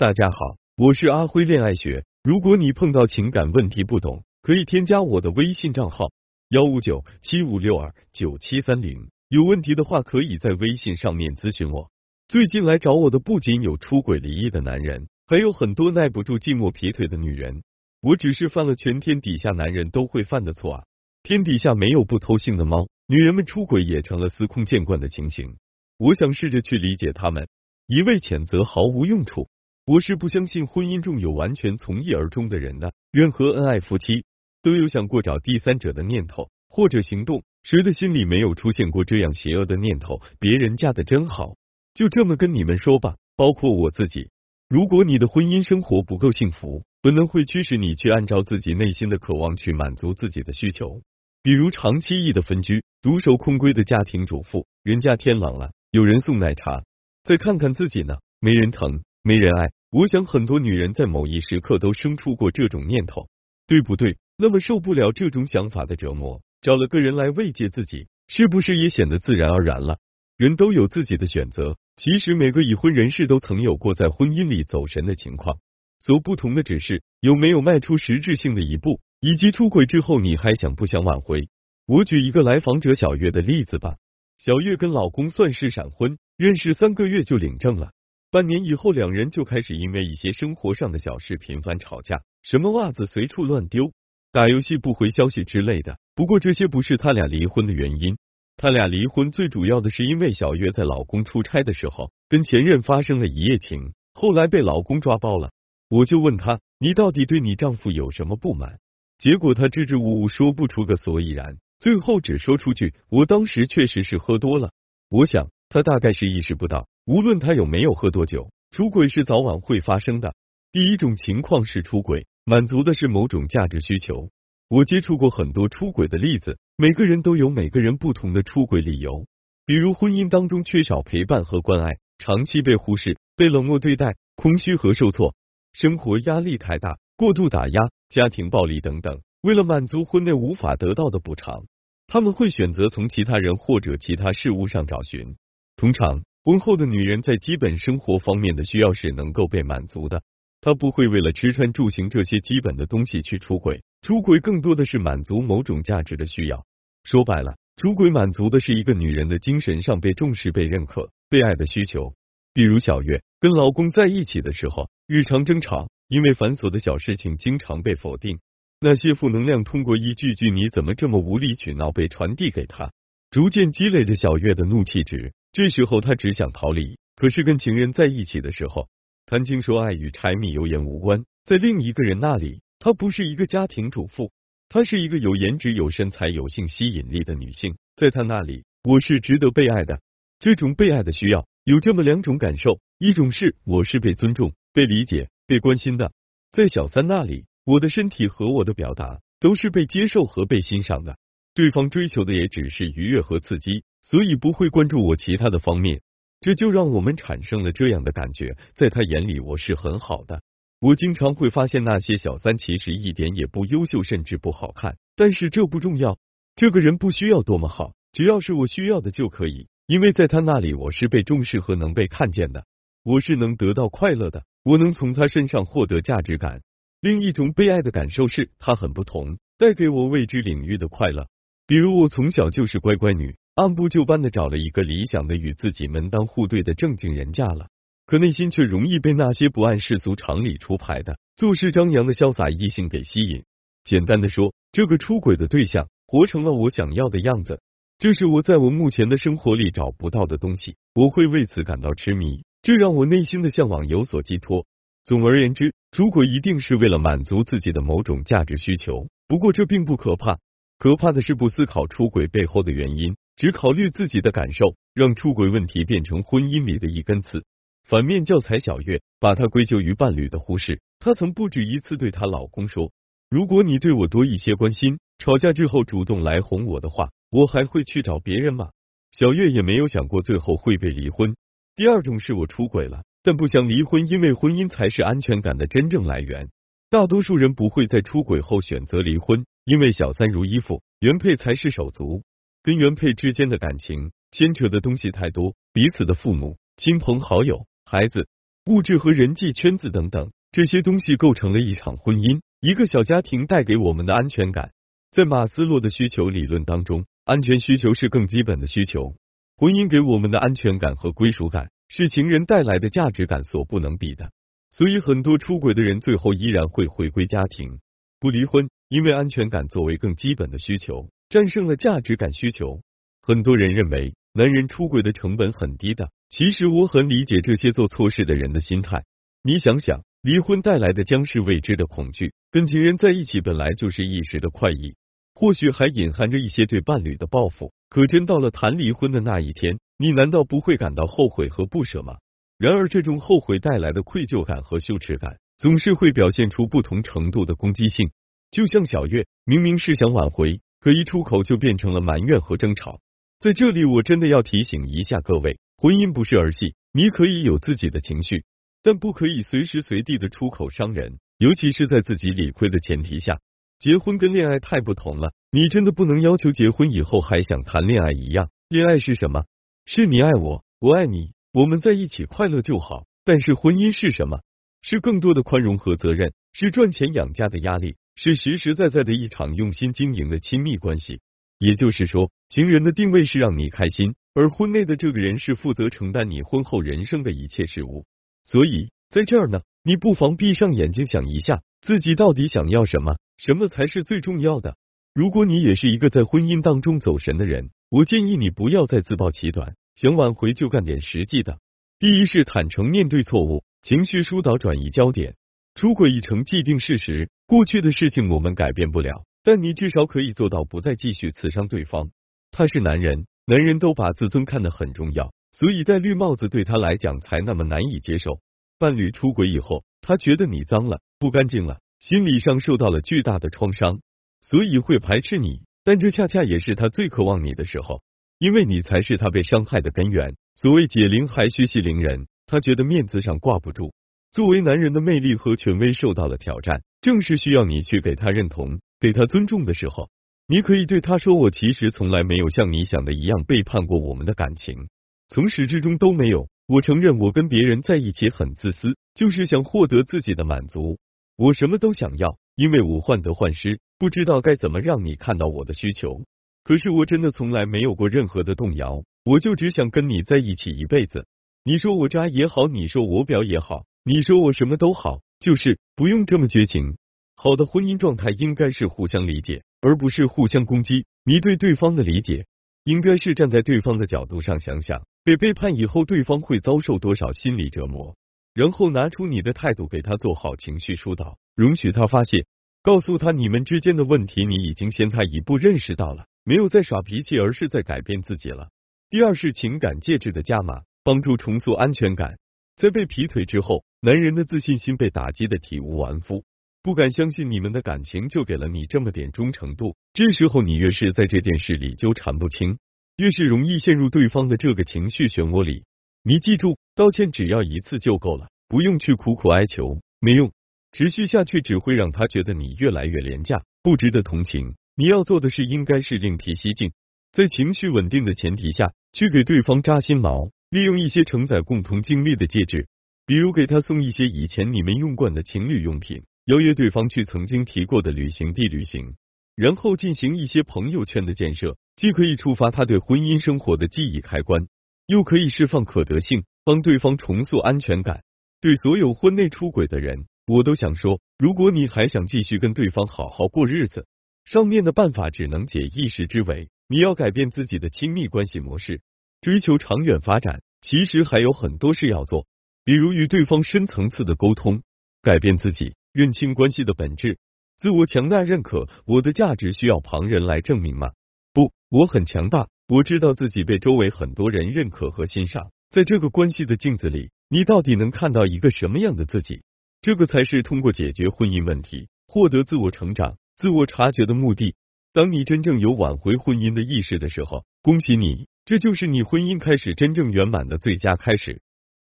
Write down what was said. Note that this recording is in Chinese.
大家好，我是阿辉恋爱学。如果你碰到情感问题不懂，可以添加我的微信账号幺五九七五六二九七三零。有问题的话，可以在微信上面咨询我。最近来找我的不仅有出轨离异的男人，还有很多耐不住寂寞劈腿的女人。我只是犯了全天底下男人都会犯的错啊！天底下没有不偷腥的猫，女人们出轨也成了司空见惯的情形。我想试着去理解他们，一味谴责毫无用处。我是不相信婚姻中有完全从一而终的人的。任何恩爱夫妻都有想过找第三者的念头或者行动，谁的心里没有出现过这样邪恶的念头？别人嫁的真好，就这么跟你们说吧，包括我自己。如果你的婚姻生活不够幸福，本能会驱使你去按照自己内心的渴望去满足自己的需求，比如长期异的分居、独守空闺的家庭主妇，人家天冷了有人送奶茶，再看看自己呢，没人疼。没人爱，我想很多女人在某一时刻都生出过这种念头，对不对？那么受不了这种想法的折磨，找了个人来慰藉自己，是不是也显得自然而然了？人都有自己的选择，其实每个已婚人士都曾有过在婚姻里走神的情况，所不同的只是有没有迈出实质性的一步，以及出轨之后你还想不想挽回？我举一个来访者小月的例子吧，小月跟老公算是闪婚，认识三个月就领证了。半年以后，两人就开始因为一些生活上的小事频繁吵架，什么袜子随处乱丢、打游戏不回消息之类的。不过这些不是他俩离婚的原因，他俩离婚最主要的是因为小月在老公出差的时候跟前任发生了一夜情，后来被老公抓包了。我就问他，你到底对你丈夫有什么不满？结果他支支吾吾说不出个所以然，最后只说出去：我当时确实是喝多了。我想他大概是意识不到。无论他有没有喝多酒，出轨是早晚会发生的。第一种情况是出轨满足的是某种价值需求。我接触过很多出轨的例子，每个人都有每个人不同的出轨理由。比如婚姻当中缺少陪伴和关爱，长期被忽视、被冷漠对待，空虚和受挫，生活压力太大，过度打压，家庭暴力等等。为了满足婚内无法得到的补偿，他们会选择从其他人或者其他事物上找寻。通常。婚后的女人在基本生活方面的需要是能够被满足的，她不会为了吃穿住行这些基本的东西去出轨，出轨更多的是满足某种价值的需要。说白了，出轨满足的是一个女人的精神上被重视、被认可、被爱的需求。比如小月跟老公在一起的时候，日常争吵，因为繁琐的小事情经常被否定，那些负能量通过一句句“你怎么这么无理取闹”被传递给她，逐渐积累着小月的怒气值。这时候他只想逃离，可是跟情人在一起的时候，谈情说爱与柴米油盐无关。在另一个人那里，她不是一个家庭主妇，她是一个有颜值、有身材、有性吸引力的女性。在他那里，我是值得被爱的。这种被爱的需要有这么两种感受：一种是我是被尊重、被理解、被关心的；在小三那里，我的身体和我的表达都是被接受和被欣赏的。对方追求的也只是愉悦和刺激。所以不会关注我其他的方面，这就让我们产生了这样的感觉，在他眼里我是很好的。我经常会发现那些小三其实一点也不优秀，甚至不好看。但是这不重要，这个人不需要多么好，只要是我需要的就可以。因为在他那里我是被重视和能被看见的，我是能得到快乐的，我能从他身上获得价值感。另一种被爱的感受是他很不同，带给我未知领域的快乐。比如我从小就是乖乖女。按部就班的找了一个理想的与自己门当户对的正经人嫁了，可内心却容易被那些不按世俗常理出牌的、做事张扬的潇洒异性给吸引。简单的说，这个出轨的对象活成了我想要的样子，这是我在我目前的生活里找不到的东西，我会为此感到痴迷，这让我内心的向往有所寄托。总而言之，出轨一定是为了满足自己的某种价值需求，不过这并不可怕，可怕的是不思考出轨背后的原因。只考虑自己的感受，让出轨问题变成婚姻里的一根刺。反面教材小月把她归咎于伴侣的忽视。她曾不止一次对她老公说：“如果你对我多一些关心，吵架之后主动来哄我的话，我还会去找别人吗？”小月也没有想过最后会被离婚。第二种是我出轨了，但不想离婚，因为婚姻才是安全感的真正来源。大多数人不会在出轨后选择离婚，因为小三如衣服，原配才是手足。跟原配之间的感情牵扯的东西太多，彼此的父母、亲朋好友、孩子、物质和人际圈子等等，这些东西构成了一场婚姻，一个小家庭带给我们的安全感。在马斯洛的需求理论当中，安全需求是更基本的需求。婚姻给我们的安全感和归属感，是情人带来的价值感所不能比的。所以，很多出轨的人最后依然会回归家庭，不离婚，因为安全感作为更基本的需求，战胜了价值感需求。很多人认为男人出轨的成本很低的，其实我很理解这些做错事的人的心态。你想想，离婚带来的将是未知的恐惧，跟情人在一起本来就是一时的快意。或许还隐含着一些对伴侣的报复，可真到了谈离婚的那一天，你难道不会感到后悔和不舍吗？然而，这种后悔带来的愧疚感和羞耻感，总是会表现出不同程度的攻击性。就像小月，明明是想挽回，可一出口就变成了埋怨和争吵。在这里，我真的要提醒一下各位，婚姻不是儿戏，你可以有自己的情绪，但不可以随时随地的出口伤人，尤其是在自己理亏的前提下。结婚跟恋爱太不同了，你真的不能要求结婚以后还想谈恋爱一样。恋爱是什么？是你爱我，我爱你，我们在一起快乐就好。但是婚姻是什么？是更多的宽容和责任，是赚钱养家的压力，是实实在在的一场用心经营的亲密关系。也就是说，情人的定位是让你开心，而婚内的这个人是负责承担你婚后人生的一切事物。所以在这儿呢，你不妨闭上眼睛想一下，自己到底想要什么。什么才是最重要的？如果你也是一个在婚姻当中走神的人，我建议你不要再自暴其短，想挽回就干点实际的。第一是坦诚面对错误，情绪疏导转移焦点。出轨已成既定事实，过去的事情我们改变不了，但你至少可以做到不再继续刺伤对方。他是男人，男人都把自尊看得很重要，所以戴绿帽子对他来讲才那么难以接受。伴侣出轨以后，他觉得你脏了，不干净了。心理上受到了巨大的创伤，所以会排斥你。但这恰恰也是他最渴望你的时候，因为你才是他被伤害的根源。所谓解铃还须系铃人，他觉得面子上挂不住。作为男人的魅力和权威受到了挑战，正是需要你去给他认同、给他尊重的时候。你可以对他说：“我其实从来没有像你想的一样背叛过我们的感情，从始至终都没有。我承认我跟别人在一起很自私，就是想获得自己的满足。”我什么都想要，因为我患得患失，不知道该怎么让你看到我的需求。可是我真的从来没有过任何的动摇，我就只想跟你在一起一辈子。你说我渣也好，你说我婊也好，你说我什么都好，就是不用这么绝情。好的婚姻状态应该是互相理解，而不是互相攻击。你对对方的理解，应该是站在对方的角度上想想，被背叛以后，对方会遭受多少心理折磨。然后拿出你的态度给他做好情绪疏导，容许他发泄，告诉他你们之间的问题你已经先他一步认识到了，没有在耍脾气，而是在改变自己了。第二是情感介质的加码，帮助重塑安全感。在被劈腿之后，男人的自信心被打击的体无完肤，不敢相信你们的感情就给了你这么点忠诚度。这时候你越是在这件事里纠缠不清，越是容易陷入对方的这个情绪漩涡里。你记住，道歉只要一次就够了，不用去苦苦哀求，没用，持续下去只会让他觉得你越来越廉价，不值得同情。你要做的是，应该是另辟蹊径，在情绪稳定的前提下去给对方扎心毛，利用一些承载共同经历的戒指，比如给他送一些以前你们用惯的情侣用品，邀约对方去曾经提过的旅行地旅行，然后进行一些朋友圈的建设，既可以触发他对婚姻生活的记忆开关。又可以释放可得性，帮对方重塑安全感。对所有婚内出轨的人，我都想说，如果你还想继续跟对方好好过日子，上面的办法只能解一时之围。你要改变自己的亲密关系模式，追求长远发展。其实还有很多事要做，比如与对方深层次的沟通，改变自己，认清关系的本质，自我强大认可。我的价值需要旁人来证明吗？不，我很强大。我知道自己被周围很多人认可和欣赏，在这个关系的镜子里，你到底能看到一个什么样的自己？这个才是通过解决婚姻问题，获得自我成长、自我察觉的目的。当你真正有挽回婚姻的意识的时候，恭喜你，这就是你婚姻开始真正圆满的最佳开始。